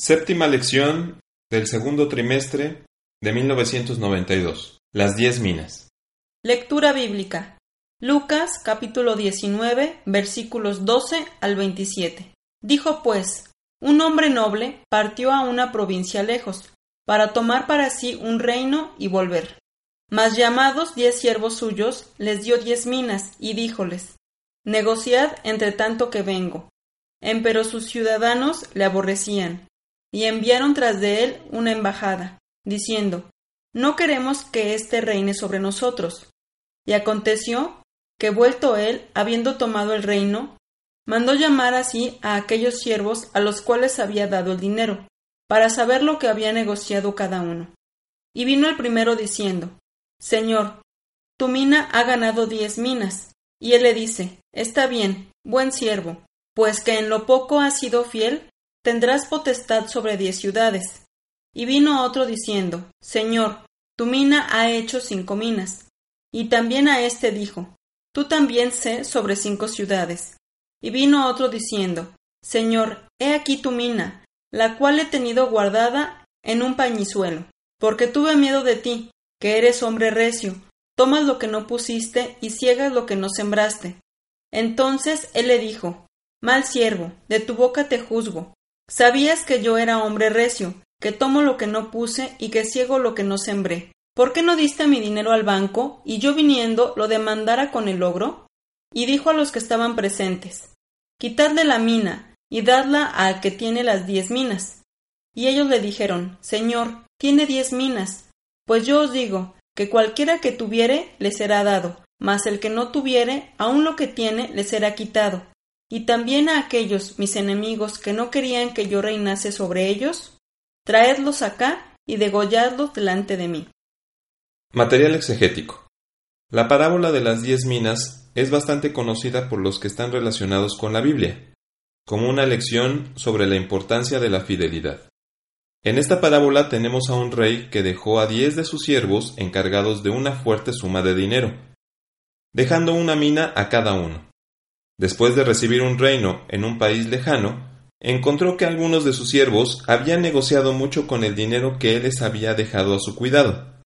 Séptima lección del segundo trimestre de 1992. Las diez minas. Lectura bíblica. Lucas capítulo 19 versículos 12 al 27. Dijo pues, un hombre noble partió a una provincia lejos, para tomar para sí un reino y volver. Mas llamados diez siervos suyos, les dio diez minas, y díjoles, Negociad entre tanto que vengo. Empero sus ciudadanos le aborrecían, y enviaron tras de él una embajada, diciendo, No queremos que éste reine sobre nosotros. Y aconteció que vuelto él, habiendo tomado el reino, mandó llamar así a aquellos siervos a los cuales había dado el dinero, para saber lo que había negociado cada uno. Y vino el primero diciendo, Señor, tu mina ha ganado diez minas. Y él le dice, Está bien, buen siervo, pues que en lo poco has sido fiel, tendrás potestad sobre diez ciudades. Y vino otro diciendo, Señor, tu mina ha hecho cinco minas. Y también a éste dijo, Tú también sé sobre cinco ciudades. Y vino otro diciendo, Señor, he aquí tu mina, la cual he tenido guardada en un pañizuelo, porque tuve miedo de ti, que eres hombre recio, tomas lo que no pusiste y ciegas lo que no sembraste. Entonces él le dijo, Mal siervo, de tu boca te juzgo, Sabías que yo era hombre recio, que tomo lo que no puse y que ciego lo que no sembré. ¿Por qué no diste mi dinero al banco y yo viniendo lo demandara con el logro? Y dijo a los que estaban presentes, Quitadle la mina y dadla al que tiene las diez minas. Y ellos le dijeron, Señor, tiene diez minas. Pues yo os digo, que cualquiera que tuviere le será dado, mas el que no tuviere, aun lo que tiene le será quitado y también a aquellos mis enemigos que no querían que yo reinase sobre ellos, traedlos acá y degolladlos delante de mí. Material exegético. La parábola de las diez minas es bastante conocida por los que están relacionados con la Biblia, como una lección sobre la importancia de la fidelidad. En esta parábola tenemos a un rey que dejó a diez de sus siervos encargados de una fuerte suma de dinero, dejando una mina a cada uno. Después de recibir un reino en un país lejano, encontró que algunos de sus siervos habían negociado mucho con el dinero que él les había dejado a su cuidado,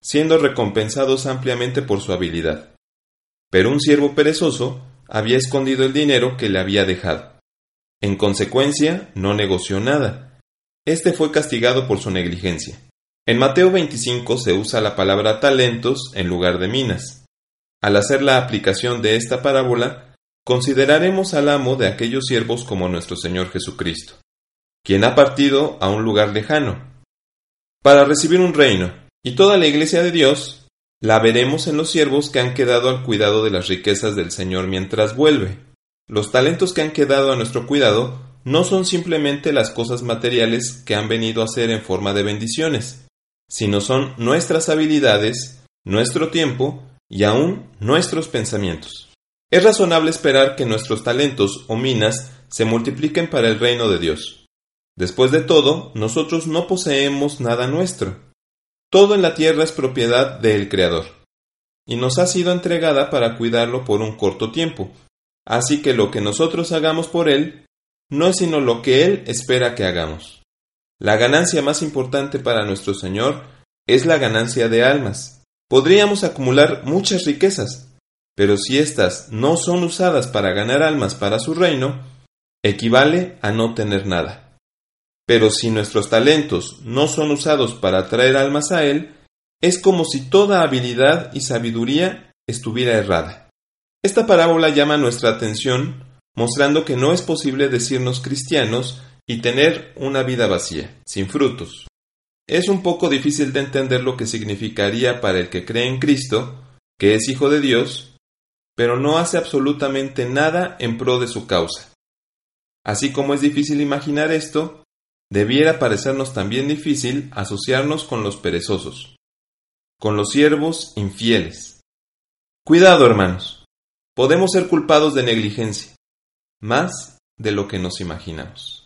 siendo recompensados ampliamente por su habilidad. Pero un siervo perezoso había escondido el dinero que le había dejado. En consecuencia, no negoció nada. Este fue castigado por su negligencia. En Mateo 25 se usa la palabra talentos en lugar de minas. Al hacer la aplicación de esta parábola, consideraremos al amo de aquellos siervos como nuestro Señor Jesucristo, quien ha partido a un lugar lejano, para recibir un reino, y toda la iglesia de Dios la veremos en los siervos que han quedado al cuidado de las riquezas del Señor mientras vuelve. Los talentos que han quedado a nuestro cuidado no son simplemente las cosas materiales que han venido a ser en forma de bendiciones, sino son nuestras habilidades, nuestro tiempo y aún nuestros pensamientos. Es razonable esperar que nuestros talentos o minas se multipliquen para el reino de Dios. Después de todo, nosotros no poseemos nada nuestro. Todo en la tierra es propiedad del Creador, y nos ha sido entregada para cuidarlo por un corto tiempo. Así que lo que nosotros hagamos por Él no es sino lo que Él espera que hagamos. La ganancia más importante para nuestro Señor es la ganancia de almas. Podríamos acumular muchas riquezas, pero si éstas no son usadas para ganar almas para su reino, equivale a no tener nada. Pero si nuestros talentos no son usados para atraer almas a Él, es como si toda habilidad y sabiduría estuviera errada. Esta parábola llama nuestra atención mostrando que no es posible decirnos cristianos y tener una vida vacía, sin frutos. Es un poco difícil de entender lo que significaría para el que cree en Cristo, que es Hijo de Dios, pero no hace absolutamente nada en pro de su causa. Así como es difícil imaginar esto, debiera parecernos también difícil asociarnos con los perezosos, con los siervos infieles. Cuidado, hermanos, podemos ser culpados de negligencia, más de lo que nos imaginamos.